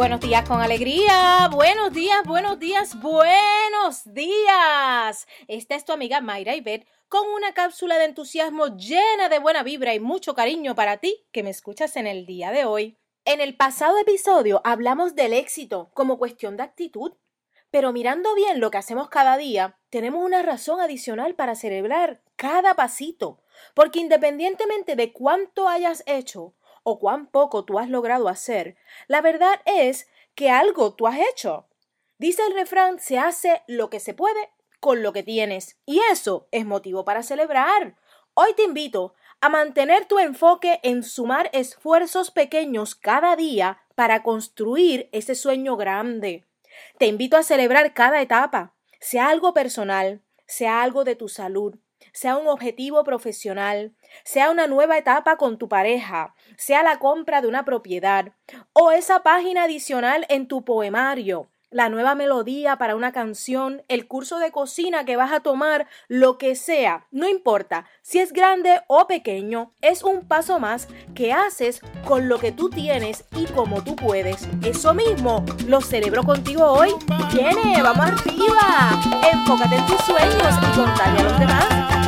Buenos días con alegría. Buenos días, buenos días, buenos días. Esta es tu amiga Mayra Ibet con una cápsula de entusiasmo llena de buena vibra y mucho cariño para ti que me escuchas en el día de hoy. En el pasado episodio hablamos del éxito como cuestión de actitud, pero mirando bien lo que hacemos cada día, tenemos una razón adicional para celebrar cada pasito, porque independientemente de cuánto hayas hecho o cuán poco tú has logrado hacer, la verdad es que algo tú has hecho. Dice el refrán, se hace lo que se puede con lo que tienes, y eso es motivo para celebrar. Hoy te invito a mantener tu enfoque en sumar esfuerzos pequeños cada día para construir ese sueño grande. Te invito a celebrar cada etapa, sea algo personal, sea algo de tu salud, sea un objetivo profesional, sea una nueva etapa con tu pareja, sea la compra de una propiedad o esa página adicional en tu poemario, la nueva melodía para una canción, el curso de cocina que vas a tomar, lo que sea, no importa si es grande o pequeño, es un paso más que haces con lo que tú tienes y como tú puedes. Eso mismo lo celebro contigo hoy. Viene, vamos arriba. Enfócate en tus sueños y contagia a los demás.